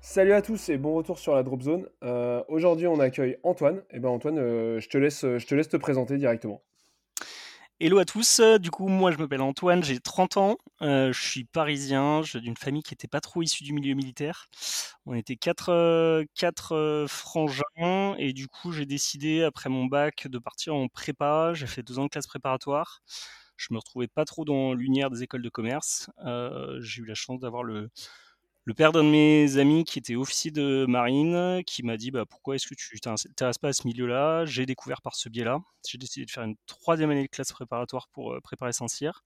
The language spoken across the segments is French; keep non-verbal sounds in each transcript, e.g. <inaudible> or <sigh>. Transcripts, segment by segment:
Salut à tous et bon retour sur la Drop Zone. Euh, Aujourd'hui, on accueille Antoine. Et ben Antoine, euh, je, te laisse, te présenter directement. Hello à tous, du coup moi je m'appelle Antoine, j'ai 30 ans, euh, je suis parisien, je d'une famille qui n'était pas trop issue du milieu militaire. On était quatre, euh, quatre euh, frangins et du coup j'ai décidé après mon bac de partir en prépa, j'ai fait deux ans de classe préparatoire. Je me retrouvais pas trop dans l'univers des écoles de commerce. Euh, j'ai eu la chance d'avoir le, le père d'un de mes amis qui était officier de marine, qui m'a dit bah, pourquoi est-ce que tu t'intéresses pas à ce milieu-là? J'ai découvert par ce biais-là. J'ai décidé de faire une troisième année de classe préparatoire pour euh, préparer Saint-Cyr.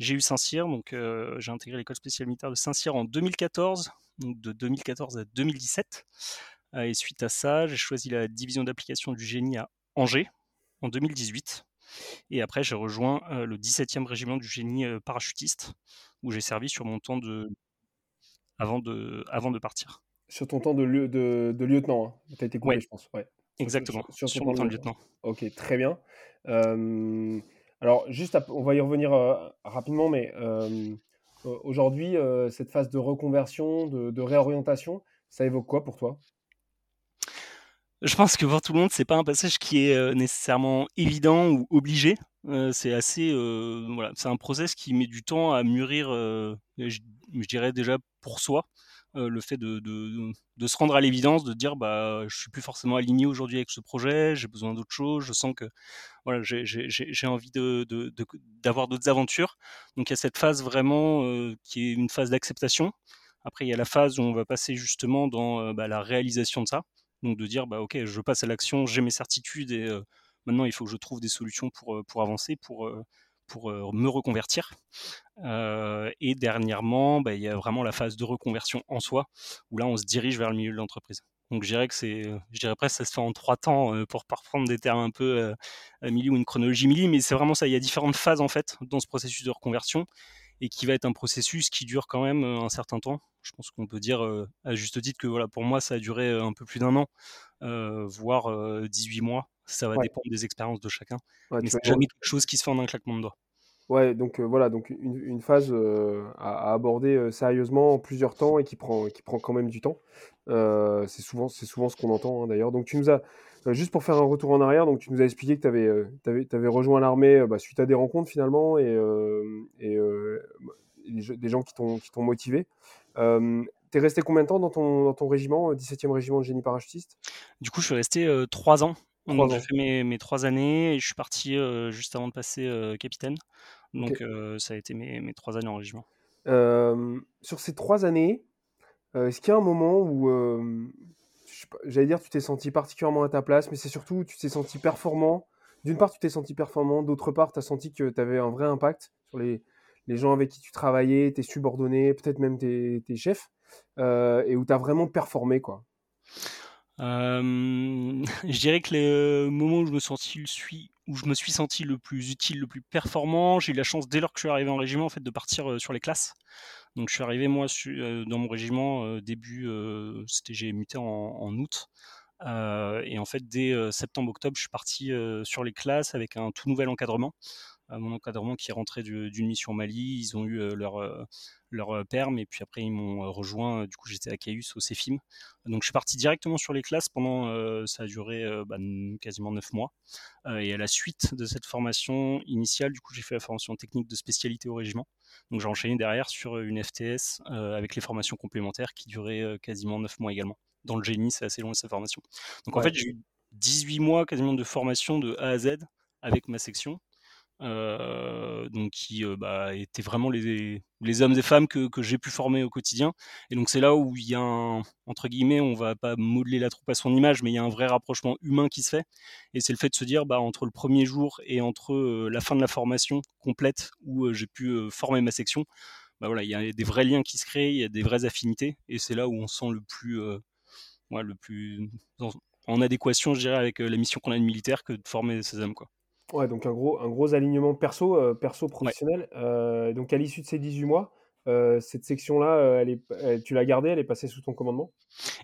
J'ai eu Saint-Cyr, donc euh, j'ai intégré l'école spéciale militaire de Saint-Cyr en 2014, donc de 2014 à 2017. Euh, et suite à ça, j'ai choisi la division d'application du génie à Angers en 2018. Et après, j'ai rejoint le 17e régiment du génie parachutiste, où j'ai servi sur mon temps de avant de, avant de partir. Sur ton temps de, lieu- de, de lieutenant, hein. tu as été coupé, Ouais. je pense. Ouais. Exactement, Sur, sur, mon temps de lieutenant. Ok, très bien. Euh, alors, juste, on va y revenir euh, rapidement, mais euh, aujourd'hui, cette phase de reconversion, de, de réorientation, ça évoque quoi pour toi? Je pense que pour tout le monde, c'est pas un passage qui est nécessairement évident ou obligé. C'est assez, voilà, c'est un process qui met du temps à mûrir. je, dirais déjà pour soi, le fait de, de, se rendre à l'évidence, de dire bah je suis plus forcément aligné aujourd'hui avec ce projet, j'ai besoin d'autre chose, je sens que voilà, j'ai envie de d'avoir d'autres aventures. Donc il y a cette phase vraiment qui est une phase d'acceptation. Après il y a la phase où on va passer justement dans bah, la réalisation de ça. Donc de dire, bah, ok, je passe à l'action, j'ai mes certitudes et maintenant il faut que je trouve des solutions pour, euh, pour avancer, pour, euh, pour euh, me reconvertir. Et dernièrement, bah, il y a vraiment la phase de reconversion en soi, où là on se dirige vers le milieu de l'entreprise. Donc je dirais que c'est, presque ça se fait en trois temps pour reprendre des termes un peu euh, ou une chronologie milli, mais c'est vraiment ça. Il y a différentes phases en fait dans ce processus de reconversion et qui va être un processus qui dure quand même euh, un certain temps. Je pense qu'on peut dire euh, à juste titre que voilà, pour moi, ça a duré euh, un peu plus d'un an, euh, voire euh, 18 mois. Ça va Ouais. dépendre des expériences de chacun. Ouais, Mais c'est jamais quelque chose qui se fait en un claquement de doigts. Ouais, donc voilà, donc une, une phase à, à aborder sérieusement en plusieurs temps et qui prend, qui prend quand même du temps. C'est souvent, c'est souvent ce qu'on entend hein, d'ailleurs. Donc tu nous as, juste pour faire un retour en arrière, donc tu nous as expliqué que tu avais, rejoint l'armée euh, bah, suite à des rencontres finalement et, euh, et, euh, des, ge- des gens qui t'ont, motivé. Euh, T'es resté combien de temps dans ton, dans ton régiment, euh, 17e régiment de génie parachutiste? Du coup, je suis resté euh, trois ans. Trois Donc, j'ai fait mes, mes trois années et je suis parti euh, juste avant de passer euh, capitaine. Donc, euh, ça a été mes, mes trois années en régiment. Euh, sur ces trois années, euh, est-ce qu'il y a un moment où, euh, j'allais dire, tu t'es senti particulièrement à ta place, mais c'est surtout tu t'es senti performant. D'une part, tu t'es senti performant, d'autre part, tu as senti que tu avais un vrai impact sur les, les gens avec qui tu travaillais, tes subordonnés, peut-être même tes, tes chefs, euh, et où tu as vraiment performé, quoi. Euh, <laughs> je dirais que le moment où je me senti suis, où je me suis senti le plus utile, le plus performant, j'ai eu la chance dès lors que je suis arrivé en régiment en fait de partir euh, sur les classes. Donc je suis arrivé moi euh, dans mon régiment euh, début, euh, c'était j'ai muté en, août. Et en fait dès septembre-octobre, je suis parti sur les classes avec un tout nouvel encadrement. Mon encadrement qui est rentré du- d'une mission au Mali, ils ont eu euh, leur euh, leur euh, perm et puis après ils m'ont rejoint. Du coup j'étais à Caius au CEFIM. Donc je suis parti directement sur les classes pendant, euh, ça a duré euh, bah, quasiment neuf mois. Euh, et à la suite de cette formation initiale, du coup j'ai fait la formation technique de spécialité au régiment. Donc j'ai enchaîné derrière sur une FTS avec les formations complémentaires qui duraient quasiment neuf mois également. Dans le génie, c'est assez long cette formation. Donc en fait j'ai eu 18 mois quasiment de formation de A à Z avec ma section. Euh, donc qui euh, bah, étaient vraiment les, les, hommes et femmes que, que j'ai pu former au quotidien. Et donc c'est là où il y a un, entre guillemets, on va pas modeler la troupe à son image, mais il y a un vrai rapprochement humain qui se fait. Et c'est le fait de se dire, bah, entre le premier jour et entre euh, la fin de la formation complète où j'ai pu former ma section, bah, voilà, il y a des vrais liens qui se créent, il y a des vraies affinités, et c'est là où on sent le plus, le plus en, adéquation, je dirais, avec la mission qu'on a de militaire que de former ces hommes, quoi. Ouais, donc un gros, un gros alignement perso, euh, perso professionnel. Euh, donc à l'issue de ces 18 mois, euh, cette section-là, elle est, tu l'as gardée, elle est passée sous ton commandement?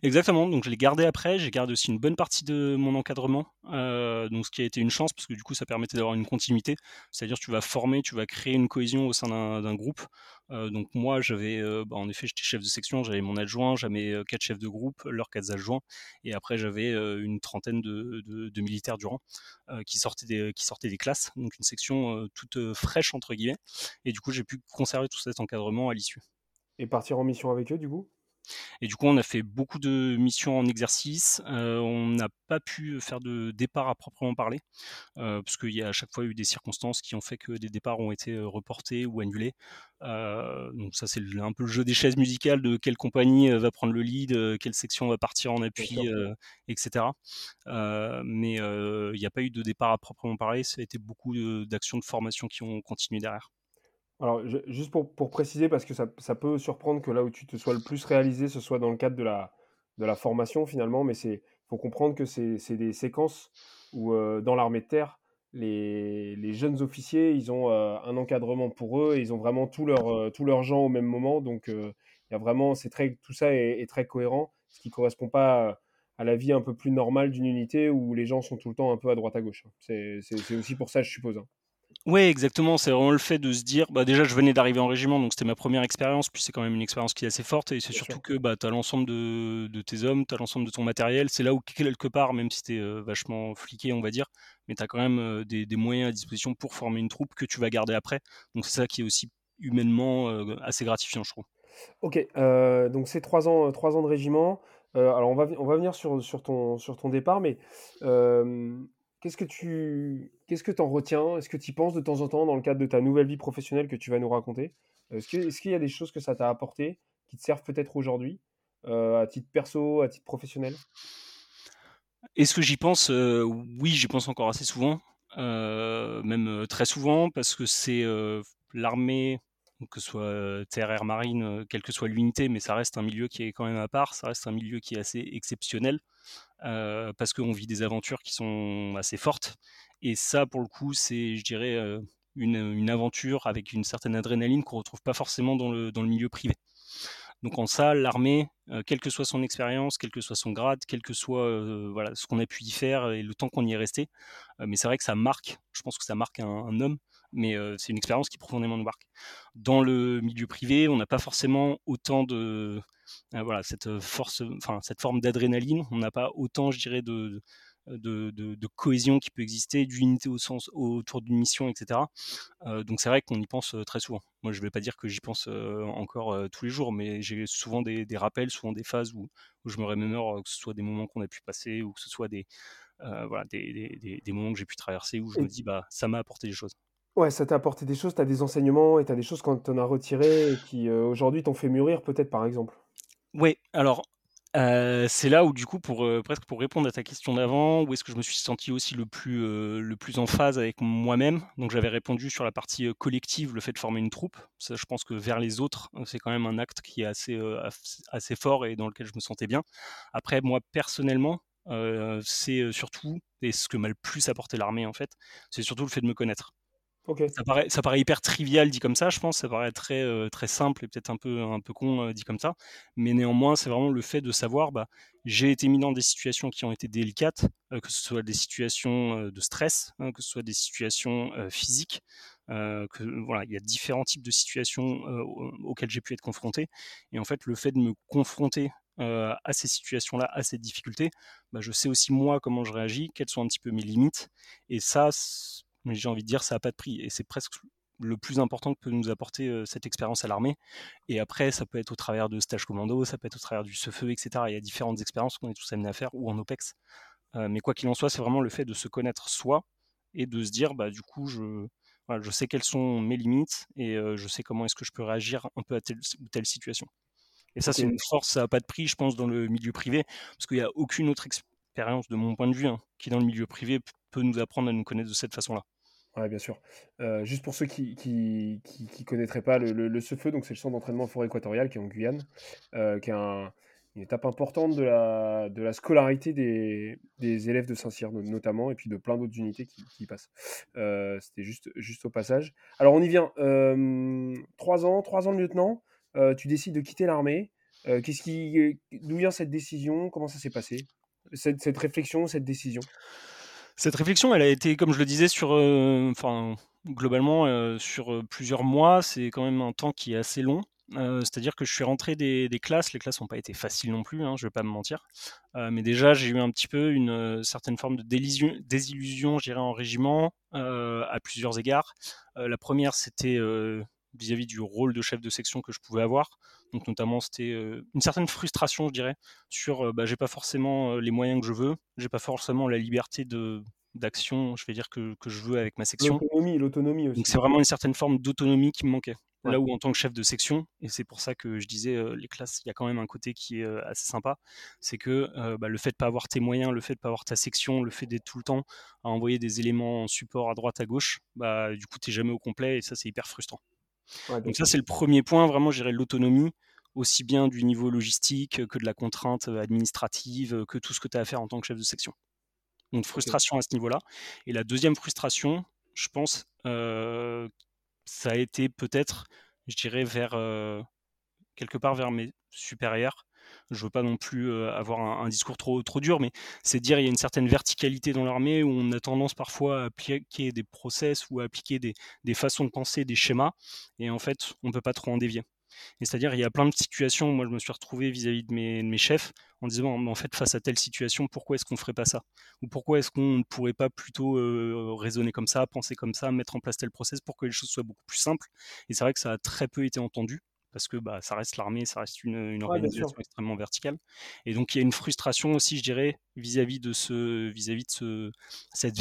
Exactement, donc je l'ai gardée après, j'ai gardé aussi une bonne partie de mon encadrement, donc ce qui a été une chance parce que du coup ça permettait d'avoir une continuité, c'est-à-dire tu vas former, tu vas créer une cohésion au sein d'un groupe, donc moi, j'avais, bah, en effet, j'étais chef de section, j'avais mon adjoint, j'avais quatre chefs de groupe, leurs quatre adjoints, et après j'avais une trentaine de, militaires du rang qui qui sortaient des classes, donc une section toute fraîche entre guillemets, et du coup j'ai pu conserver tout cet encadrement à l'issue. Et partir en mission avec eux, du coup? Et du coup, on a fait beaucoup de missions en exercice. Euh, on n'a pas pu faire de départ à proprement parler, euh, parce qu'il y a à chaque fois eu des circonstances qui ont fait que des départs ont été euh, reportés ou annulés. donc ça, c'est un peu le jeu des chaises musicales de quelle compagnie va prendre le lead, quelle section va partir en appui, etc. mais il n'y a pas eu de départ à proprement parler. Ça a été beaucoup d'actions de formation qui ont continué derrière. Alors, juste pour, pour préciser, parce que ça, ça peut surprendre que là où tu te sois le plus réalisé, ce soit dans le cadre de la, de la formation finalement, mais il faut comprendre que c'est des séquences où euh, dans l'armée de terre, les, les, jeunes officiers, ils ont euh, un encadrement pour eux, et ils ont vraiment tous leurs euh, gens au même moment, donc il y a vraiment, c'est très, tout ça est, très cohérent, ce qui correspond pas à la vie un peu plus normale d'une unité où les gens sont tout le temps un peu à droite à gauche. C'est aussi pour ça, je suppose. Hein. Oui, exactement. C'est vraiment le fait de se dire, bah déjà, je venais d'arriver en régiment, donc c'était ma première expérience, puis c'est quand même une expérience qui est assez forte, et c'est surtout que bah, tu as l'ensemble de, tes hommes, tu as l'ensemble de ton matériel. C'est là où, quelque part, même si tu es euh, vachement fliqué, on va dire, mais tu as quand même euh, des, moyens à disposition pour former une troupe que tu vas garder après. Donc c'est ça qui est aussi humainement euh, assez gratifiant, je trouve. Ok, donc c'est trois ans, trois ans de régiment. alors on va, on va venir sur, sur, ton, sur ton départ, mais Qu'est-ce que tu qu'est-ce que en retiens? Est-ce que tu y penses de temps en temps dans le cadre de ta nouvelle vie professionnelle que tu vas nous raconter? Est-ce qu'il y a des choses que ça t'a apporté qui te servent peut-être aujourd'hui, euh, à titre perso, à titre professionnel? Est-ce que j'y pense? Oui, j'y pense encore assez souvent, euh, même très souvent, parce que c'est l'armée, que ce soit terre, air, marine, quelle que soit l'unité, mais ça reste un milieu qui est quand même à part, ça reste un milieu qui est assez exceptionnel. Parce qu'on vit des aventures qui sont assez fortes. Et ça, pour le coup, c'est, je dirais, une, aventure avec une certaine adrénaline qu'on retrouve pas forcément dans le, milieu privé. Donc en ça, l'armée, quelle que soit son expérience, quel que soit son grade, quel que soit ce qu'on a pu y faire et le temps qu'on y est resté, mais c'est vrai que ça marque, je pense que ça marque un homme, mais c'est une expérience qui profondément nous marque. Dans le milieu privé, on n'a pas forcément autant de, euh, voilà, cette force, enfin cette forme d'adrénaline. On n'a pas autant, je dirais, de, de, de, cohésion qui peut exister, d'unité au sens autour d'une mission, etc. Euh, donc c'est vrai qu'on y pense très souvent. Moi, je ne vais pas dire que j'y pense encore tous les jours, mais j'ai souvent des, des, rappels, souvent des phases où, où je me remémore, que ce soit des moments qu'on a pu passer ou que ce soit des, voilà, des, des, des, moments que j'ai pu traverser où je me dis, bah, ça m'a apporté des choses. Ouais, ça t'a apporté des choses, tu as des enseignements et tu as des choses quand tu en as retiré et qui aujourd'hui t'ont fait mûrir peut-être par exemple. Oui, alors c'est là où du coup pour, presque pour répondre à ta question d'avant, où est-ce que je me suis senti aussi le plus, le plus en phase avec moi-même? Donc j'avais répondu sur la partie, collective, le fait de former une troupe. Je pense que vers les autres, c'est quand même un acte qui est assez, assez fort et dans lequel je me sentais bien. Après moi personnellement, c'est, surtout et ce que m'a le plus apporté l'armée en fait, c'est surtout le fait de me connaître. Ça, paraît, hyper trivial dit comme ça, je pense. Ça paraît très, euh, très simple et peut-être un peu, un peu con euh, dit comme ça. Mais néanmoins, c'est vraiment le fait de savoir, bah, j'ai été mis dans des situations qui ont été délicates, euh, que ce soit des situations de stress, hein, que ce soit des situations physiques. que voilà, il y a différents types de situations auxquelles j'ai pu être confronté. Et en fait, le fait de me confronter à ces situations-là, à ces difficultés, bah, je sais aussi moi comment je réagis, quelles sont un petit peu mes limites. Et ça, mais j'ai envie de dire ça n'a pas de prix. Et c'est presque le plus important que peut nous apporter cette expérience à l'armée. Et après, ça peut être au travers de stage commando, ça peut être au travers du feu etc. Il y a différentes expériences qu'on est tous amenés à faire, ou en OPEX. mais quoi qu'il en soit, c'est vraiment le fait de se connaître soi et de se dire, bah, du coup, je, je sais quelles sont mes limites et je sais comment est-ce que je peux réagir un peu à telle ou telle situation. Et ça, c'est une force, ça n'a pas de prix, je pense, dans le milieu privé, parce qu'il n'y a aucune autre expérience, de mon point de vue, hein, qui dans le milieu privé peut nous apprendre à nous connaître de cette façon-là. Oui, bien sûr. juste pour ceux qui qui, qui, connaîtraient pas le, le, feu donc c'est le centre d'entraînement forêt équatoriale qui est en Guyane, qui est une étape importante de la, de la scolarité des, des élèves de Saint-Cyr notamment, et puis de plein d'autres unités qui, passent. C'était juste, juste au passage. Alors on y vient. trois ans, trois ans de lieutenant. tu décides de quitter l'armée. qu'est-ce d'où vient cette décision? Comment ça s'est passé? Cette, cette réflexion, cette décision? Cette réflexion, elle a été, comme je le disais, sur, enfin, globalement, sur plusieurs mois. C'est quand même un temps qui est assez long. C'est-à-dire que je suis rentré des, classes. Les classes n'ont pas été faciles non plus, hein, je ne vais pas me mentir. mais déjà, j'ai eu un petit peu une certaine forme de désillusion, je dirais, en régiment, à plusieurs égards. la première, c'était vis-à-vis du rôle de chef de section que je pouvais avoir. Donc notamment, c'était une certaine frustration, je dirais, sur bah, j'ai pas forcément les moyens que je veux, j'ai pas forcément la liberté de d'action, je vais dire que, que, je veux avec ma section. L'autonomie, l'autonomie aussi. Donc c'est vraiment une certaine forme d'autonomie qui me manquait. Là où en tant que chef de section, et c'est pour ça que je disais les classes, il y a quand même un côté qui est assez sympa, c'est que bah, le fait de pas avoir tes moyens, le fait de pas avoir ta section, le fait d'être tout le temps à envoyer des éléments en support à droite à gauche, bah du coup t'es jamais au complet et ça c'est hyper frustrant. Donc ça, c'est le premier point, vraiment, je l'autonomie, aussi bien du niveau logistique que de la contrainte administrative, que tout ce que tu as à faire en tant que chef de section. Donc frustration à ce niveau-là. Et la deuxième frustration, je pense, ça a été peut-être, je dirais, vers quelque part vers mes supérieurs, je veux pas non plus avoir un, discours trop, dur, mais c'est dire il y a une certaine verticalité dans l'armée où on a tendance parfois à appliquer des process ou à appliquer des, façons de penser, des schémas, et en fait, on ne peut pas trop en dévier. c'est-à-dire, il y a plein de situations où moi je me suis retrouvé vis-à-vis de mes, de mes, chefs en disant, en fait, face à telle situation, pourquoi est-ce qu'on ne ferait pas ça? Ou pourquoi est-ce qu'on ne pourrait pas plutôt raisonner comme ça, penser comme ça, mettre en place tel process pour que les choses soient beaucoup plus simples? Et c'est vrai que ça a très peu été entendu parce que bah, ça reste l'armée, ça reste une, organisation extrêmement verticale. Et donc il y a une frustration aussi, je dirais, vis-à-vis de ce, vis-à-vis de ce, cette,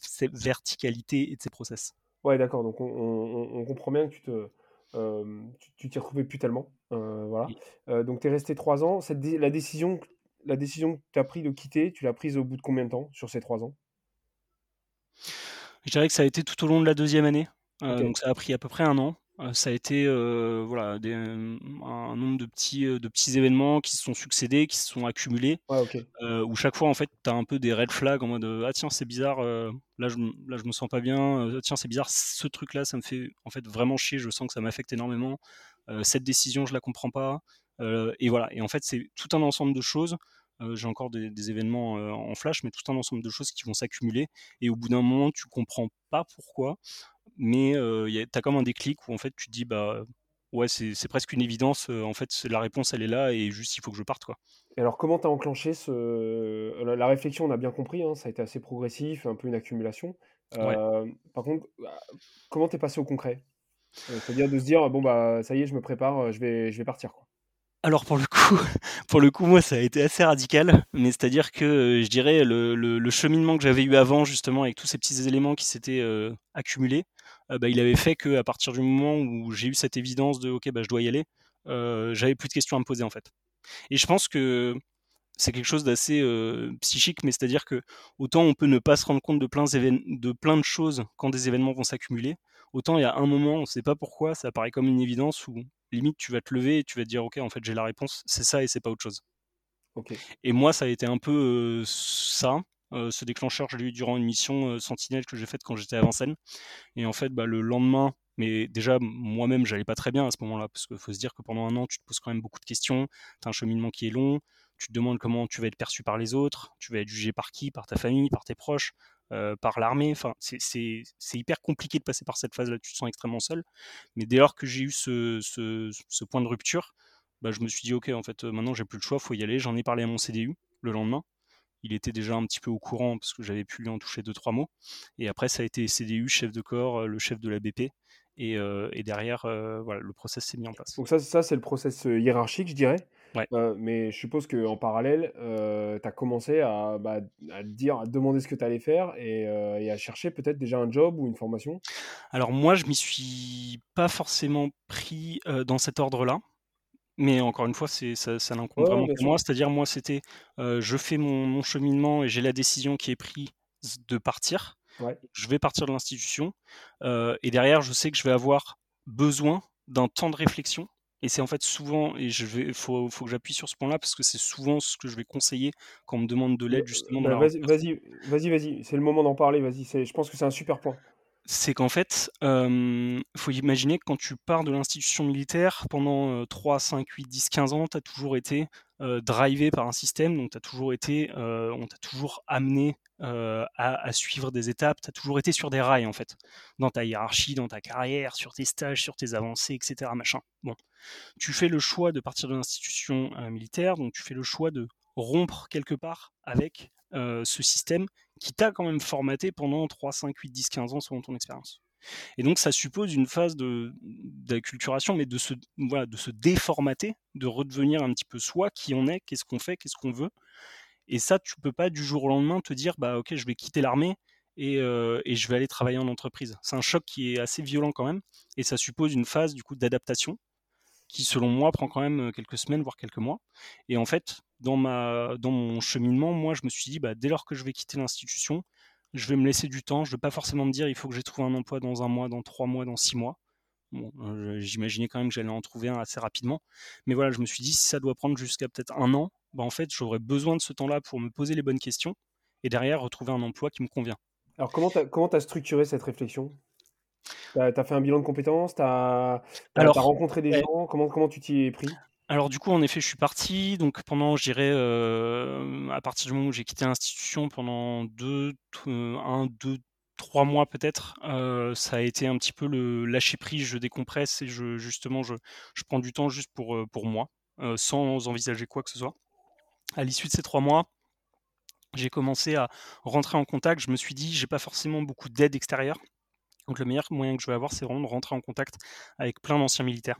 cette verticalité et de ces process. Ouais, d'accord. Donc on, comprend bien que tu te, euh, tu t'y retrouvais plus tellement. Euh, voilà. Euh, donc tu es resté trois ans. Cette la décision, la décision que tu as prise de quitter, tu l'as prise au bout de combien de temps sur ces trois ans? Je dirais que ça a été tout au long de la deuxième année. Donc ça a pris à peu près un an ça a été voilà, un nombre de petits, de petits événements qui se sont succédés, qui se sont accumulés, où chaque fois en fait tu as un peu des red flags en mode ah tiens c'est bizarre, là, je, là je me sens pas bien, tiens c'est bizarre, ce truc là ça me fait en fait vraiment chier, je sens que ça m'affecte énormément, cette décision je la comprends pas, et voilà, et en fait c'est tout un ensemble de choses. j'ai encore des, des événements en flash, mais tout un ensemble de choses qui vont s'accumuler. Et au bout d'un moment, tu comprends pas pourquoi mais tu as comme un déclic où en fait tu te dis bah ouais c'est presque une évidence en fait la réponse elle est là et juste il faut que je parte quoi. Et alors comment tu as enclenché ce la, réflexion on a bien compris hein, ça a été assez progressif un peu une accumulation. Par contre bah, comment t'es passé au concret? C'est-à-dire de se dire bon bah ça y est je me prépare je vais je vais partir quoi. Alors pour le coup, <laughs> pour le coup, moi, ça a été assez radical, mais c'est-à-dire que je dirais le, cheminement que j'avais eu avant, justement, avec tous ces petits éléments qui s'étaient accumulés, euh, bah, il avait fait qu'à partir du moment où j'ai eu cette évidence de ok, bah, je dois y aller, euh, j'avais plus de questions à me poser en fait. Et je pense que c'est quelque chose d'assez euh, psychique, mais c'est-à-dire que autant on peut ne pas se rendre compte de plein, de plein de choses quand des événements vont s'accumuler, autant il y a un moment, on ne sait pas pourquoi, ça paraît comme une évidence où limite tu vas te lever et tu vas te dire ok, en fait j'ai la réponse, c'est ça et c'est pas autre chose. Et moi, ça a été un peu ça. Euh, ce déclencheur, je l'ai eu durant une mission euh, Sentinelle que j'ai faite quand j'étais à Vincennes. Et en fait, bah, le lendemain, mais déjà, moi-même, j'allais pas très bien à ce moment-là, parce qu'il faut se dire que pendant un an, tu te poses quand même beaucoup de questions, tu as un cheminement qui est long, tu te demandes comment tu vas être perçu par les autres, tu vas être jugé par qui, par ta famille, par tes proches, euh, par l'armée. Enfin, c'est hyper compliqué de passer par cette phase-là, tu te sens extrêmement seul. Mais dès lors que j'ai eu ce, point de rupture, bah, je me suis dit, ok, en fait, maintenant, j'ai plus le choix, faut y aller. J'en ai parlé à mon CDU le lendemain il était déjà un petit peu au courant parce que j'avais pu lui en toucher deux trois mots. Et après, ça a été CDU, chef de corps, euh, le chef de la BP. Et, euh, derrière, euh, voilà, le process s'est mis en place. Donc ça, ça c'est le process hiérarchique, je dirais. mais je suppose qu'en parallèle, tu as commencé à, bah, à dire, à demander ce que tu allais faire et, et à chercher peut-être déjà un job ou une formation? Alors moi, je m'y suis pas forcément pris, dans cet ordre-là. Mais encore une fois, c'est ça ça n'incombe vraiment que moi. C'est-à-dire, moi, c'était, je fais mon mon cheminement et j'ai la décision qui est prise de partir. Je vais partir de l'institution, et derrière, je sais que je vais avoir besoin d'un temps de réflexion. Et c'est en fait souvent et je vais faut faut que j'appuie sur ce point-là parce que c'est souvent ce que je vais conseiller quand on me demande de l'aide justement bah, vas-y, vas-y, vas-y, vas-y, c'est le moment d'en parler, vas-y, je pense que c'est un super point c'est qu'en fait, il faut imaginer que quand tu pars de l'institution militaire, pendant 3, 5, 8, 10, 15 ans, tu as toujours été drivé par un système, donc tu toujours été, on t'a toujours amené à, suivre des étapes, tu as toujours été sur des rails en fait, dans ta hiérarchie, dans ta carrière, sur tes stages, sur tes avancées, etc. Machin. Bon, tu fais le choix de partir de l'institution militaire, donc tu fais le choix de rompre quelque part avec ce système qui t'a quand même formaté pendant 3, 5, 8, 10, 15 ans selon ton expérience. Et donc ça suppose une phase d'acculturation, mais de se, voilà, de se déformater, de redevenir un petit peu soi, qui on est, qu'est-ce qu'on fait, qu'est-ce qu'on veut. Et ça, tu peux pas du jour au lendemain te dire, bah ok, je vais quitter l'armée et, et, je vais aller travailler en entreprise. C'est un choc qui est assez violent quand même, et ça suppose une phase du coup d'adaptation qui selon moi prend quand même quelques semaines, voire quelques mois. Et en fait, dans, ma, dans mon cheminement, moi, je me suis dit, bah, dès lors que je vais quitter l'institution, je vais me laisser du temps. Je ne vais pas forcément me dire, il faut que j'ai trouvé un emploi dans un mois, dans trois mois, dans six mois. Bon, j'imaginais quand même que j'allais en trouver un assez rapidement. Mais voilà, je me suis dit, si ça doit prendre jusqu'à peut-être un an, bah, en fait, j'aurais besoin de ce temps-là pour me poser les bonnes questions et derrière retrouver un emploi qui me convient. Alors, comment tu as, structuré cette réflexion? Tu as, fait un bilan de compétences? Tu as, rencontré des gens? Comment, comment tu t'y es pris? Alors du coup, en effet, je suis parti. Donc pendant, je dirais, euh, à partir du moment où j'ai quitté l'institution, pendant deux, un, deux, trois mois peut-être, euh, ça a été un petit peu le lâcher prise. Je décompresse et je justement, je, prends du temps juste pour euh, pour moi, sans envisager quoi que ce soit. À l'issue de ces trois mois, j'ai commencé à rentrer en contact. Je me suis dit, j'ai pas forcément beaucoup d'aide extérieure. Donc le meilleur moyen que je vais avoir, c'est vraiment de rentrer en contact avec plein d'anciens militaires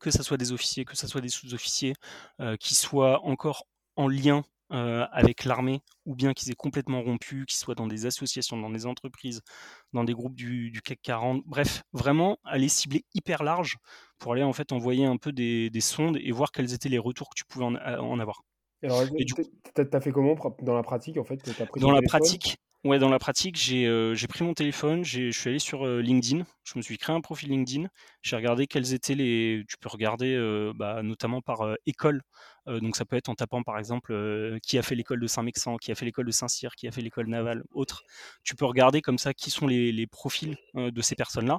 que ce soit des officiers, que ce soit des sous-officiers, euh, qui soient encore en lien euh, avec l'armée, ou bien qu'ils aient complètement rompu, qu'ils soient dans des associations, dans des entreprises, dans des groupes du, CAC 40. Bref, vraiment aller cibler hyper large pour aller en fait envoyer un peu des, sondes et voir quels étaient les retours que tu pouvais en, avoir. Alors, tu as fait comment dans la pratique en fait Dans la pratique, Ouais, dans la pratique, j'ai euh, pris mon téléphone, je suis allé sur euh, LinkedIn, je me suis créé un profil LinkedIn, j'ai regardé quels étaient les. Tu peux regarder euh, bah, notamment par école, donc ça peut être en tapant par exemple qui a fait l'école de Saint-Mexan, qui a fait l'école de Saint-Cyr, qui a fait l'école navale, autre. Tu peux regarder comme ça qui sont les, profils de ces personnes-là,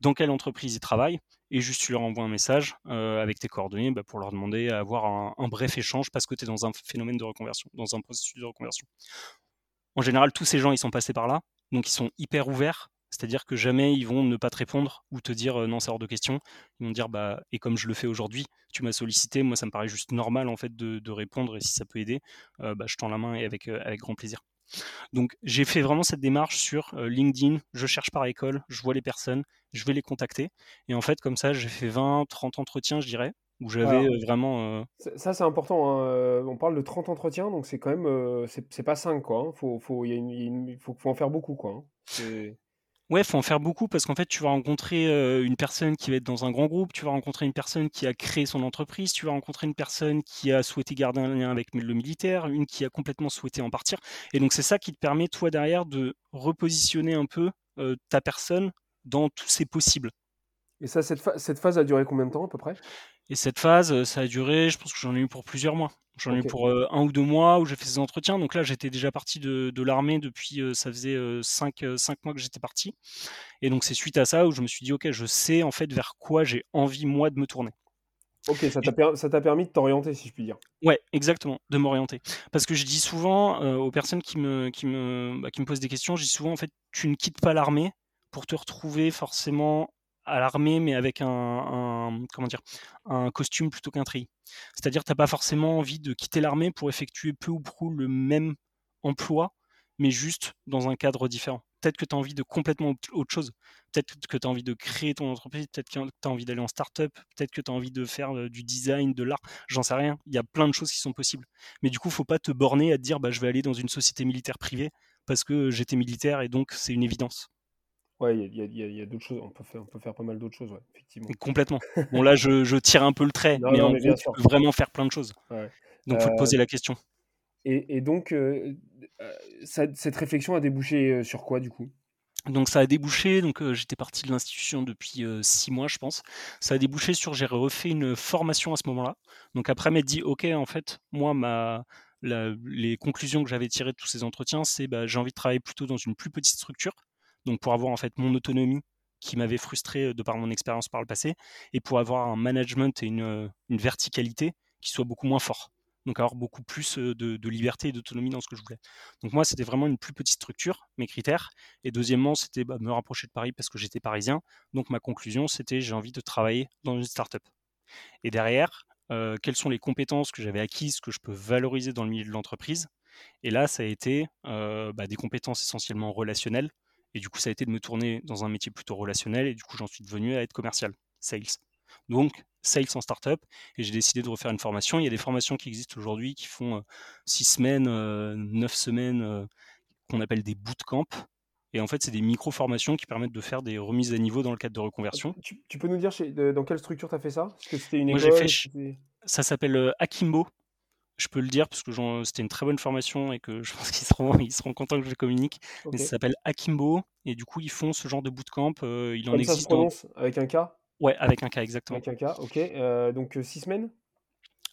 dans quelle entreprise ils travaillent, et juste tu leur envoies un message avec tes coordonnées bah, pour leur demander à avoir un, un bref échange parce que tu es dans un phénomène de reconversion, dans un processus de reconversion en général, tous ces gens, ils sont passés par là, donc ils sont hyper ouverts. C'est-à-dire que jamais ils vont ne pas te répondre ou te dire non, c'est hors de question. Ils vont dire bah et comme je le fais aujourd'hui, tu m'as sollicité, moi ça me paraît juste normal en fait de, répondre et si ça peut aider, bah, je tends la main et avec, avec grand plaisir. Donc j'ai fait vraiment cette démarche sur LinkedIn, je cherche par école, je vois les personnes, je vais les contacter. Et en fait, comme ça, j'ai fait 20, 30 entretiens, je dirais, où j'avais vraiment. Ça, c'est important. Hein, on parle de 30 entretiens, donc c'est quand même. c'est pas 5, quoi. Faut, faut, faut, faut, en faire beaucoup, quoi. Hein. Ouais, faut en faire beaucoup parce qu'en fait, tu vas rencontrer une personne qui va être dans un grand groupe, tu vas rencontrer une personne qui a créé son entreprise, tu vas rencontrer une personne qui a souhaité garder un lien avec le militaire, une qui a complètement souhaité en partir. Et donc, c'est ça qui te permet, toi, derrière, de repositionner un peu ta personne dans tous ces possibles. Et ça, cette, cette phase a duré combien de temps à peu près? Et cette phase, ça a duré, je pense que j'en ai eu pour plusieurs mois. J'en ai eu pour un ou deux mois où j'ai fait ces entretiens. Donc là, j'étais déjà parti de, l'armée depuis, ça faisait cinq, mois que j'étais parti. Et donc c'est suite à ça où je me suis dit, ok, je sais en fait vers quoi j'ai envie moi de me tourner. Ok, ça t'a, permis de t'orienter, si je puis dire. Ouais, exactement, de m'orienter. Parce que je dis souvent aux personnes qui me, qui, me, bah, qui me posent des questions, je dis souvent, en fait, tu ne quittes pas l'armée pour te retrouver forcément à l'armée, mais avec un, comment dire, un costume plutôt qu'un tri. C'est-à-dire, tu n'as pas forcément envie de quitter l'armée pour effectuer peu ou prou le même emploi, mais juste dans un cadre différent. Peut-être que tu as envie de complètement autre chose. Peut-être que tu as envie de créer ton entreprise, peut-être que tu as envie d'aller en start-up, peut-être que tu as envie de faire du design, de l'art, j'en sais rien. Il y a plein de choses qui sont possibles. Mais du coup, faut pas te borner à te dire bah, je vais aller dans une société militaire privée parce que j'étais militaire et donc c'est une évidence. Ouais, il y a, d'autres choses. On peut, faire, on peut faire pas mal d'autres choses, effectivement. complètement. bon, là, je, tire un peu le trait, mais en gros, tu peux vraiment faire plein de choses. Donc, il faut te poser la question. Et, donc, euh, euh, cette réflexion a débouché euh, sur quoi, du coup? Donc ça a débouché, donc j'étais parti de l'institution depuis six mois, je pense. Ça a débouché sur j'ai refait une formation à ce moment-là. Donc après m'être dit, ok, en fait, moi ma les conclusions que j'avais tirées de tous ces entretiens, c'est bah, j'ai envie de travailler plutôt dans une plus petite structure, donc pour avoir en fait mon autonomie qui m'avait frustré de par mon expérience par le passé, et pour avoir un management et une, une verticalité qui soit beaucoup moins fort donc avoir beaucoup plus de, liberté et d'autonomie dans ce que je voulais. Donc moi, c'était vraiment une plus petite structure, mes critères. Et deuxièmement, c'était bah, me rapprocher de Paris parce que j'étais parisien. Donc ma conclusion, c'était j'ai envie de travailler dans une startup. Et derrière, quelles sont les compétences que j'avais acquises, que je peux valoriser dans le milieu de l'entreprise? Et là, ça a été bah, des compétences essentiellement relationnelles. Et du coup, ça a été de me tourner dans un métier plutôt relationnel. Et du coup, j'en suis devenu à être commercial, sales. Donc, sales en startup et j'ai décidé de refaire une formation. Il y a des formations qui existent aujourd'hui qui font 6 semaines, 9 semaines qu'on appelle des bootcamps. Et en fait, c'est des micro-formations qui permettent de faire des remises à niveau dans le cadre de reconversion. Tu, peux nous dire dans quelle structure tu as fait ça? Parce que c'était une Moi, école? fait, Ça s'appelle Akimbo. Je peux le dire parce que c'était une très bonne formation et que je <laughs> pense qu'ils seront, ils seront contents que je le communique. Mais ça s'appelle Akimbo et du coup, ils font ce genre de bootcamp. il en existe. Ça se prononce avec un K? Ouais, avec un cas, exactement. Avec un cas, ok. Euh, donc euh, six semaines?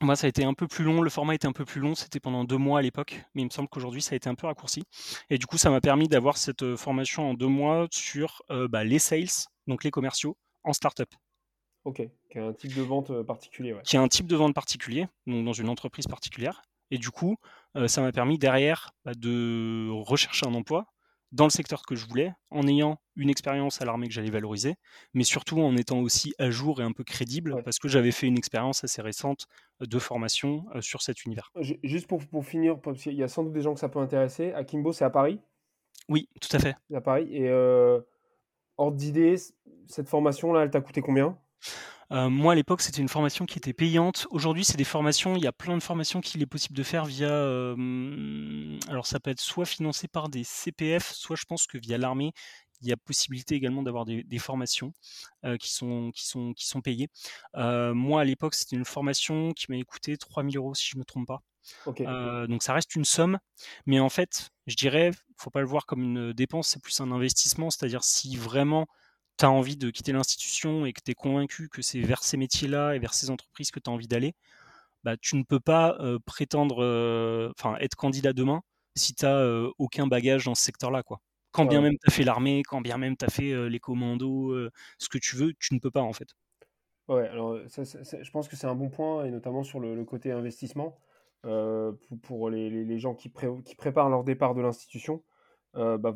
Moi, ça a été un peu plus long. Le format était un peu plus long. C'était pendant deux mois à l'époque. Mais il me semble qu'aujourd'hui, ça a été un peu raccourci. Et du coup, ça m'a permis d'avoir cette euh, formation en deux mois sur bah, les sales, donc les commerciaux, en startup. Ok, qui a un type de vente particulier. Ouais. Qui a un type de vente particulier, donc dans une entreprise particulière. Et du coup, ça m'a permis derrière bah, de rechercher un emploi, dans le secteur que je voulais, en ayant une expérience à l'armée que j'allais valoriser, mais surtout en étant aussi à jour et un peu crédible, parce que j'avais fait une expérience assez récente de formation euh, sur cet univers. Juste pour, pour finir, parce qu'il y a sans doute des gens que ça peut intéresser, Akimbo, c'est à Paris? Oui, tout à fait. À Paris. Et euh, hors d'idée, cette formation-là, elle t'a coûté combien? Euh, moi, à l'époque, c'était une formation qui était payante. Aujourd'hui, c'est des formations, il y a plein de formations qu'il est possible de faire via. Euh, alors, ça peut être soit financé par des CPF, soit je pense que via l'armée, il y a possibilité également d'avoir des, formations euh, qui, sont, qui, sont, qui sont payées. moi, à l'époque, c'était une formation qui m'a coûté 3000 euros, si je ne me trompe pas. donc ça reste une somme, mais en fait, je dirais, faut pas le voir comme une dépense, c'est plus un investissement. C'est-à-dire si vraiment tu as envie de quitter l'institution et que tu es convaincu que c'est vers ces métiers-là et vers ces entreprises que tu as envie d'aller, bah, tu ne peux pas prétendre, enfin, être candidat demain si tu n'as aucun bagage dans ce secteur-là. quoi. Quand bien même tu as fait l'armée, quand bien même tu as fait les commandos, ce que tu veux, tu ne peux pas en fait. Ouais, alors je pense que c'est un bon point, et notamment sur le, côté investissement, pour, les, gens qui, qui, préparent leur départ de l'institution. Bah,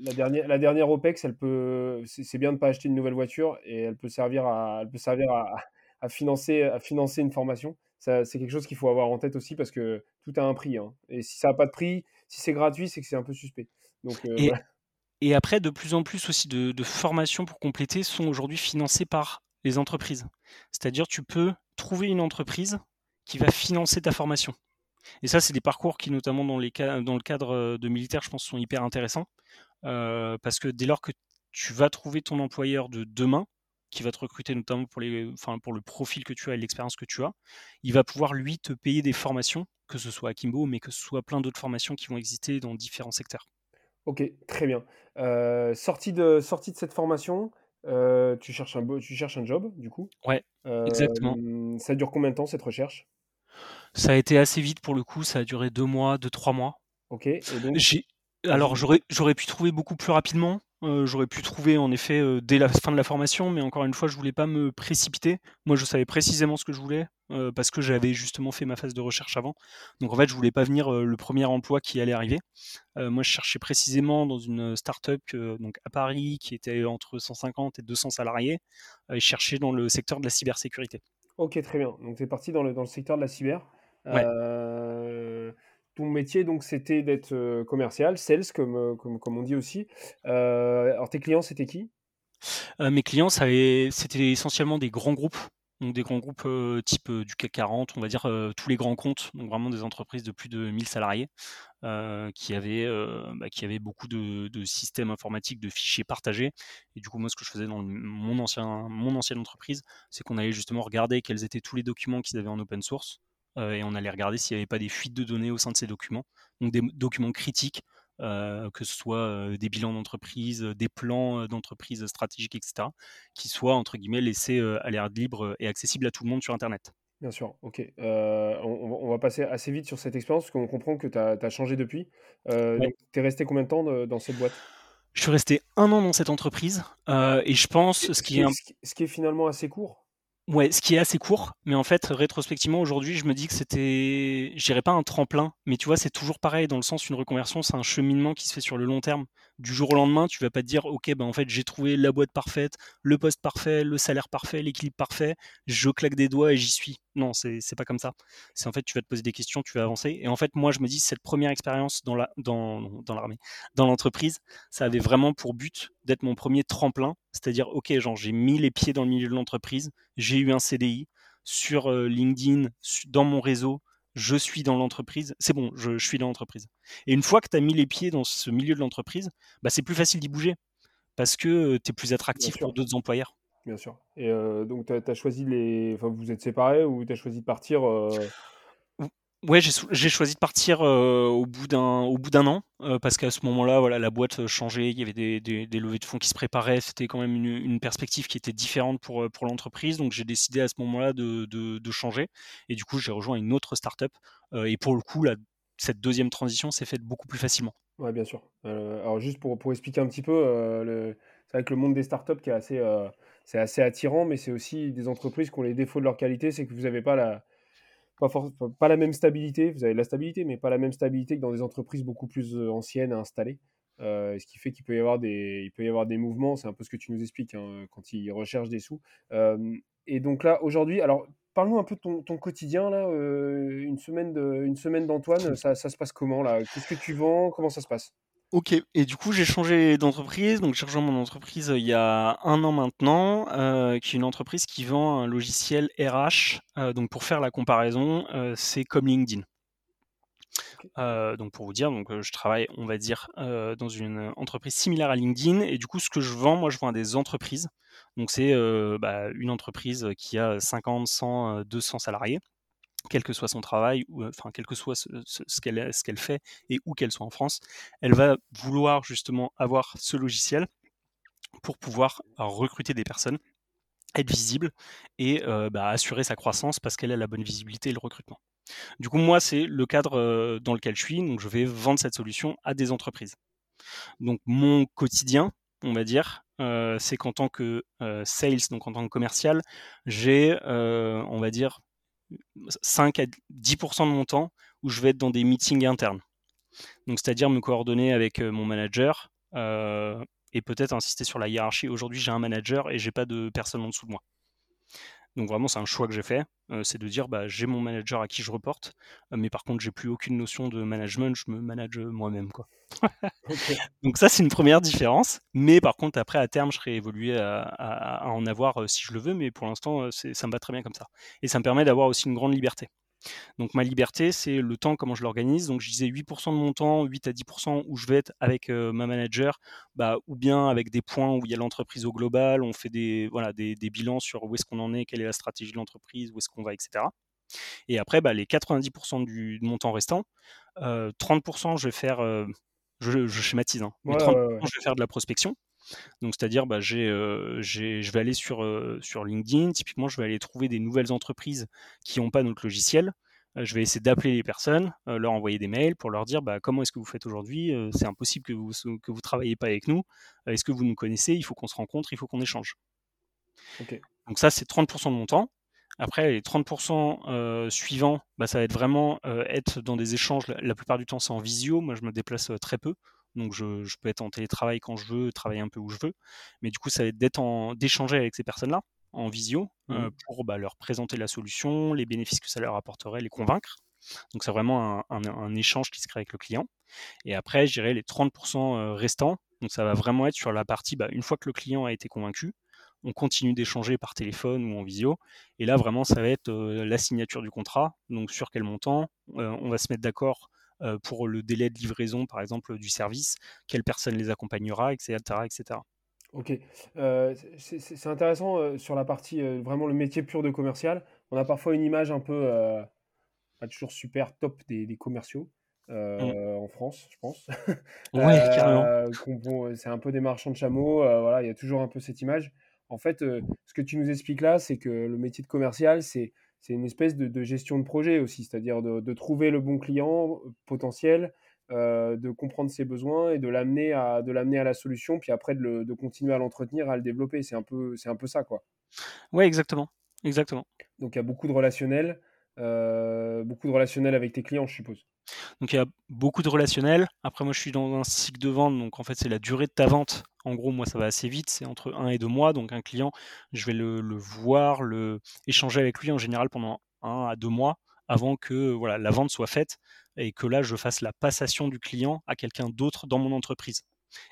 la dernière, la dernière OPEX, elle peut, c'est bien de ne pas acheter une nouvelle voiture et elle peut servir à, elle peut servir à, financer, à financer une formation. C'est quelque chose qu'il faut avoir en tête aussi parce que tout a un prix. Hein. Et si ça n'a pas de prix, si c'est gratuit, c'est que c'est un peu suspect. Donc, euh, et, et, après, de plus en plus aussi de, de formations pour compléter sont aujourd'hui financées par les entreprises. C'est-à-dire, tu peux trouver une entreprise qui va financer ta formation. Et ça, c'est des parcours qui, notamment dans, les, dans le cadre de militaire, je pense, sont hyper intéressants. Euh, parce que dès lors que tu vas trouver ton employeur de demain, qui va te recruter notamment pour, les, enfin, pour le profil que tu as et l'expérience que tu as, il va pouvoir lui te payer des formations, que ce soit à Kimbo, mais que ce soit plein d'autres formations qui vont exister dans différents secteurs. Ok, très bien. Euh, sortie, de, sortie de cette formation, euh, tu, cherches un, tu cherches un job, du coup Ouais, exactement. Ça dure combien de temps cette recherche? Ça a été assez vite pour le coup, ça a duré deux mois, deux, trois mois. Ok, et donc? Alors j'aurais pu trouver beaucoup plus rapidement. Euh, j'aurais pu trouver en effet euh, dès la fin de la formation, mais encore une fois, je voulais pas me précipiter. Moi, je savais précisément ce que je voulais euh, parce que j'avais justement fait ma phase de recherche avant. Donc en fait, je voulais pas venir le premier emploi qui allait arriver. moi, je cherchais précisément dans une start-up donc à Paris qui était entre 150 et 200 salariés et je cherchais dans le secteur de la cybersécurité. Ok, très bien. Donc tu es parti dans le, dans le secteur de la cyber. Ouais ton métier, donc, c'était d'être commercial, sales, comme, comme, comme, on dit aussi. alors, tes clients, c'était qui? Mes clients, c'était essentiellement des grands groupes. Donc des grands groupes type du CAC 40, on va dire tous les grands comptes, donc vraiment des entreprises de plus de 1000 salariés qui, avaient, bah, qui avaient beaucoup de, systèmes informatiques, de fichiers partagés. Et du coup, moi, ce que je faisais dans mon, ancien, mon ancienne entreprise, c'est qu'on allait justement regarder quels étaient tous les documents qu'ils avaient en open source et on allait regarder s'il n'y avait pas des fuites de données au sein de ces documents, donc des documents critiques euh, que ce soit euh, des bilans d'entreprise, euh, des plans d'entreprise stratégiques, etc., qui soient, entre guillemets, laissés à l'air libre et accessibles à tout le monde sur Internet. Bien sûr, ok. on, va passer assez vite sur cette expérience, parce qu'on comprend que tu as, changé depuis. Tu es resté combien de temps dans cette boîte? Je suis resté un an dans cette entreprise, et je pense ce qui est... Ce qui est finalement assez court Ouais, ce qui est assez court, mais en fait, rétrospectivement, aujourd'hui, je me dis que c'était, je dirais pas un tremplin, mais tu vois, c'est toujours pareil dans le sens une reconversion, c'est un cheminement qui se fait sur le long terme. Du jour au lendemain, tu vas pas te dire, ok, ben en fait, j'ai trouvé la boîte parfaite, le poste parfait, le salaire parfait, l'équilibre parfait, je claque des doigts et j'y suis. Non, c'est pas comme ça. C'est en fait, tu vas te poser des questions, tu vas avancer. Et en fait, moi, je me dis, cette première expérience dans la, dans, dans l'entreprise, ça avait vraiment pour but d'être mon premier tremplin. C'est-à-dire, ok, genre, j'ai mis les pieds dans le milieu de l'entreprise, j'ai eu un CDI sur LinkedIn, dans mon réseau, je suis dans l'entreprise, c'est bon, je, suis dans l'entreprise. Et une fois que tu as mis les pieds dans ce milieu de l'entreprise, bah, c'est plus facile d'y bouger parce que tu es plus attractif pour d'autres employeurs. Bien sûr. Et donc, tu as, choisi les. Enfin, vous êtes séparés ou tu as choisi de partir Ouais, j'ai choisi de partir au bout d'un au bout d'un an parce qu'à ce moment-là, voilà, la boîte changeait, il y avait des, des, levées de fonds qui se préparaient, c'était quand même une, perspective qui était différente pour pour l'entreprise, donc j'ai décidé à ce moment-là de, de, de, changer et du coup j'ai rejoint une autre startup et pour le coup la, cette deuxième transition s'est faite beaucoup plus facilement. Ouais, bien sûr. alors juste pour, pour expliquer un petit peu, c'est vrai que le monde des startups qui est assez c'est assez attirant, mais c'est aussi des entreprises qui ont les défauts de leur qualité, c'est que vous n'avez pas la pas, pas la même stabilité, vous avez de la stabilité, mais pas la même stabilité que dans des entreprises beaucoup plus euh, anciennes et installées. Euh, ce qui fait qu'il peut y avoir des, il peut y avoir des mouvements, c'est un peu ce que tu nous expliques hein, quand ils recherchent des sous. Euh, et donc là, aujourd'hui, alors parle-nous un peu de ton, ton quotidien là, une semaine de, une semaine d'Antoine, ça, ça, se passe comment là? Qu'est-ce que tu vends? Comment ça se passe? Ok, et du coup j'ai changé d'entreprise, donc j'ai rejoint mon entreprise euh, il y a un an maintenant, euh, qui est une entreprise qui vend un logiciel RH. Euh, donc pour faire la comparaison, c'est comme LinkedIn. donc pour vous dire, donc je travaille, on va dire, dans une entreprise similaire à LinkedIn, et du coup ce que je vends, moi je vends à des entreprises. Donc c'est bah, une entreprise qui a 50, 100, 200 salariés quel que soit son travail, enfin, quel que soit ce, ce, qu'elle fait et où qu'elle soit en France, elle va vouloir justement avoir ce logiciel pour pouvoir recruter des personnes, être visible et bah, assurer sa croissance parce qu'elle a la bonne visibilité et le recrutement. Du coup, moi, c'est le cadre dans lequel je suis, donc je vais vendre cette solution à des entreprises. Donc mon quotidien, on va dire, c'est qu'en tant que sales, donc en tant que commercial, j'ai, on va dire, 5 à 10% de mon temps où je vais être dans des meetings internes. Donc, c'est-à-dire me coordonner avec euh, mon manager euh, et peut-être insister sur la hiérarchie. Aujourd'hui, j'ai un manager et j'ai pas de personne en dessous de moi. Donc vraiment, c'est un choix que j'ai fait, euh, c'est de dire bah, j'ai mon manager à qui je reporte, euh, mais par contre, j'ai plus aucune notion de management, je me manage moi-même. quoi. <laughs> Donc ça, c'est une première différence. Mais par contre, après, à terme, je serai évolué à, en avoir euh, si je le veux, mais pour l'instant, ça me va très bien comme ça. Et ça me permet d'avoir aussi une grande liberté. Donc ma liberté, c'est le temps, comment je l'organise. Donc je disais 8% de mon temps, 8 à 10% où je vais être avec ma manager, bah, ou bien avec des points où il y a l'entreprise au global, on fait des, voilà, des, bilans sur où est-ce qu'on en est, quelle est la stratégie de l'entreprise, où est-ce qu'on va, etc. Et après, bah, les 90% du, de mon temps restant, 30% je vais faire, je, schématise, hein, mais 30% je vais faire de la prospection. Donc, c'est-à-dire, bah, je vais aller sur, sur LinkedIn. Typiquement, je vais aller trouver des nouvelles entreprises qui n'ont pas notre logiciel. je vais essayer d'appeler les personnes, leur envoyer des mails pour leur dire bah, comment est-ce que vous faites aujourd'hui. c'est impossible que vous que vous travaillez pas avec nous. est-ce que vous nous connaissez? Il faut qu'on se rencontre, il faut qu'on échange. Donc ça, c'est 30% de mon temps. Après, les 30% suivants, bah, ça va être vraiment être dans des échanges. La, plupart du temps, c'est en visio. Moi, je me déplace très peu. Donc je, peux être en télétravail quand je veux, travailler un peu où je veux. Mais du coup, ça va être d'être en, d'échanger avec ces personnes-là en visio euh, mmh. pour bah, leur présenter la solution, les bénéfices que ça leur apporterait, les convaincre. Donc c'est vraiment un, échange qui se crée avec le client. Et après, je dirais les 30% restants. Donc ça va vraiment être sur la partie, bah, une fois que le client a été convaincu, on continue d'échanger par téléphone ou en visio. Et là, vraiment, ça va être la signature du contrat. Donc, sur quel montant On va se mettre d'accord pour le délai de livraison, par exemple, du service, quelle personne les accompagnera, etc. etc. Ok, c'est intéressant sur la partie vraiment le métier pur de commercial. On a parfois une image un peu pas toujours super top des, commerciaux. Mmh. en France, je pense. <laughs> Ouais, carrément. c'est un peu des marchands de chameaux. voilà, il y a toujours un peu cette image. En fait, ce que tu nous expliques là, c'est que le métier de commercial, c'est une espèce de, gestion de projet aussi, c'est-à-dire de, trouver le bon client potentiel, de comprendre ses besoins et de l'amener à, de l'amener à la solution, puis après de, continuer à l'entretenir, à le développer. C'est un peu, c'est un peu ça, quoi. Ouais, exactement, exactement. Donc il y a beaucoup de relationnels, beaucoup de relationnels avec tes clients, je suppose. Donc il y a beaucoup de relationnels. Après, moi, je suis dans un cycle de vente, donc en fait, c'est la durée de ta vente. En gros, moi, ça va assez vite, c'est entre un et deux mois. Donc un client, je vais le, voir, le échanger avec lui en général pendant un à deux mois avant que la vente soit faite et que là, je fasse la passation du client à quelqu'un d'autre dans mon entreprise.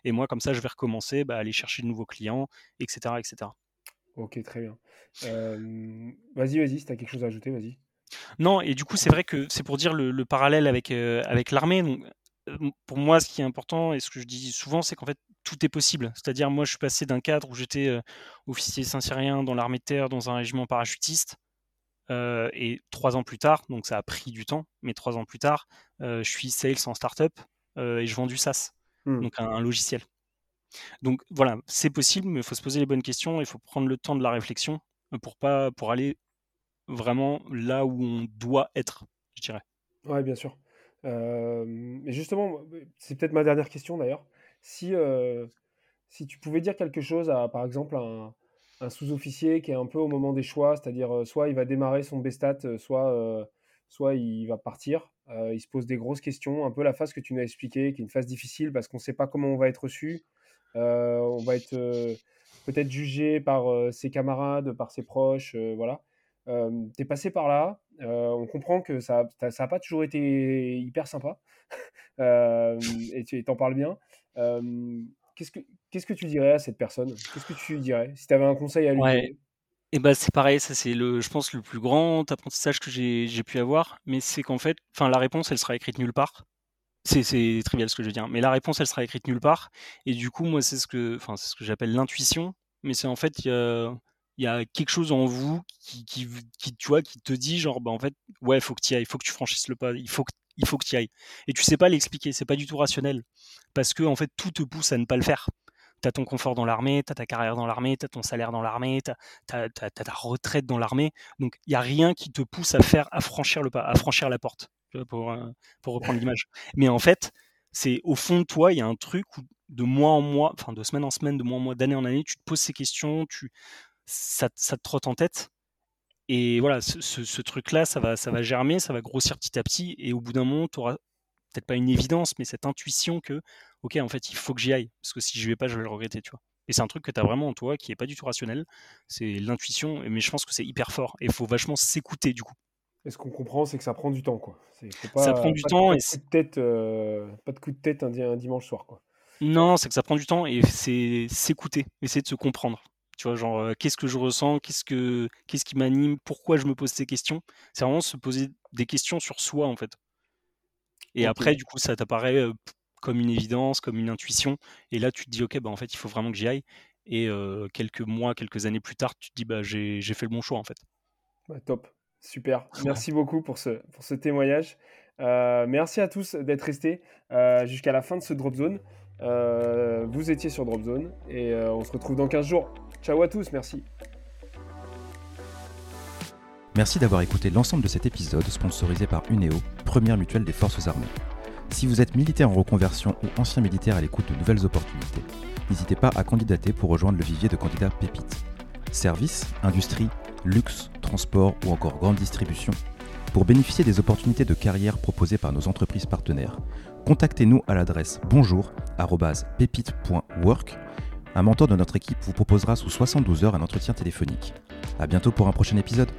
Et moi, comme ça, je vais recommencer bah, à aller chercher de nouveaux clients, etc., etc. Ok, très bien. vas-y, vas-y, si tu as quelque chose à ajouter, vas-y. Non, et du coup, c'est vrai que c'est pour dire le, parallèle avec, euh, avec l'armée. Donc, euh, pour moi, ce qui est important et ce que je dis souvent, c'est qu'en fait, tout est possible. C'est-à-dire, moi, je suis passé d'un cadre où j'étais euh, officier saint-cyrien dans l'armée de terre, dans un régiment parachutiste. et trois ans plus tard, donc ça a pris du temps, mais trois ans plus tard, je suis sales en startup et je vends du SaaS, mmh. donc un, logiciel. Donc voilà, c'est possible, mais il faut se poser les bonnes questions, il faut prendre le temps de la réflexion pour pas pour aller vraiment là où on doit être, je dirais. Ouais, bien sûr. mais justement, c'est peut-être ma dernière question d'ailleurs. Si, si tu pouvais dire quelque chose à, par exemple, un, sous-officier qui est un peu au moment des choix, c'est-à-dire soit il va démarrer son bestat, soit, soit il va partir, il se pose des grosses questions, un peu la phase que tu nous as expliquée, qui est une phase difficile parce qu'on ne sait pas comment on va être reçu, on va être peut-être jugé par ses camarades, par ses proches, voilà tu es passé par là, on comprend que ça n'a pas toujours été hyper sympa, <laughs> et tu en parles bien. qu'est-ce, que, qu'est-ce que tu dirais à cette personne? Qu'est-ce que tu dirais? Si tu avais un conseil à lui donner? et bah c'est pareil, ça c'est le, je pense le plus grand apprentissage que j'ai, pu avoir, mais c'est qu'en fait, enfin la réponse elle sera écrite nulle part. C'est, c'est trivial ce que je veux dire, mais la réponse elle sera écrite nulle part. Et du coup moi c'est ce que, enfin c'est ce que j'appelle l'intuition, mais c'est en fait il y a il y a quelque chose en vous qui, qui, tu vois, qui te dit genre, bah, en fait, ouais, il faut que tu y ailles, il faut que tu franchisses le pas, il faut que, il faut que tu y ailles. Et tu sais pas l'expliquer, c'est pas du tout rationnel. Parce que, en fait, tout te pousse à ne pas le faire. Tu as ton confort dans l'armée, tu as ta carrière dans l'armée, tu as ton salaire dans l'armée, tu as, ta retraite dans l'armée. Donc, il n'y a rien qui te pousse à faire, à franchir le pas, à franchir la porte, pour, euh, pour reprendre l'image. Mais en fait, c'est au fond de toi, il y a un truc où de mois en mois, enfin de semaine en semaine, de mois en mois, d'année en année, tu te poses ces questions, tu, ça, te trotte en tête. Et voilà, ce, truc-là, ça va, ça va germer, ça va grossir petit à petit. Et au bout d'un moment, tu auras peut-être pas une évidence, mais cette intuition que, ok, en fait, il faut que j'y aille. Parce que si je vais pas, je vais le regretter, tu vois. Et c'est un truc que tu as vraiment en toi qui est pas du tout rationnel. C'est l'intuition, mais je pense que c'est hyper fort. Et il faut vachement s'écouter, du coup. Et ce qu'on comprend, c'est que ça prend du temps, quoi. ça prend du temps. et tête, euh, pas de coup de tête un, dimanche soir, quoi. Non, c'est que ça prend du temps et c'est s'écouter, essayer de se comprendre. Tu vois, genre, qu'est-ce que je ressens, qu'est-ce, que, qu'est-ce qui m'anime, pourquoi je me pose ces questions. C'est vraiment se poser des questions sur soi, en fait. Et après, du coup, ça t'apparaît comme une évidence, comme une intuition. Et là, tu te dis, ok, bah, en fait, il faut vraiment que j'y aille. Et quelques mois, quelques années plus tard, tu te dis, bah, j'ai, fait le bon choix, en fait. top, super. <laughs> Merci beaucoup pour ce, pour ce témoignage. merci à tous d'être restés jusqu'à la fin de ce Drop Zone. Vous étiez sur Drop Zone et on se retrouve dans 15 jours. Ciao à tous, merci. Merci d'avoir écouté l'ensemble de cet épisode sponsorisé par UNEO, première mutuelle des forces armées. Si vous êtes militaire en reconversion ou ancien militaire à l'écoute de nouvelles opportunités, n'hésitez pas à candidater pour rejoindre le vivier de candidats pépites. Services, industrie, luxe, transport ou encore grande distribution. Pour bénéficier des opportunités de carrière proposées par nos entreprises partenaires, contactez-nous à l'adresse bonjour@pépite.work un mentor de notre équipe vous proposera sous 72 heures un entretien téléphonique. A bientôt pour un prochain épisode.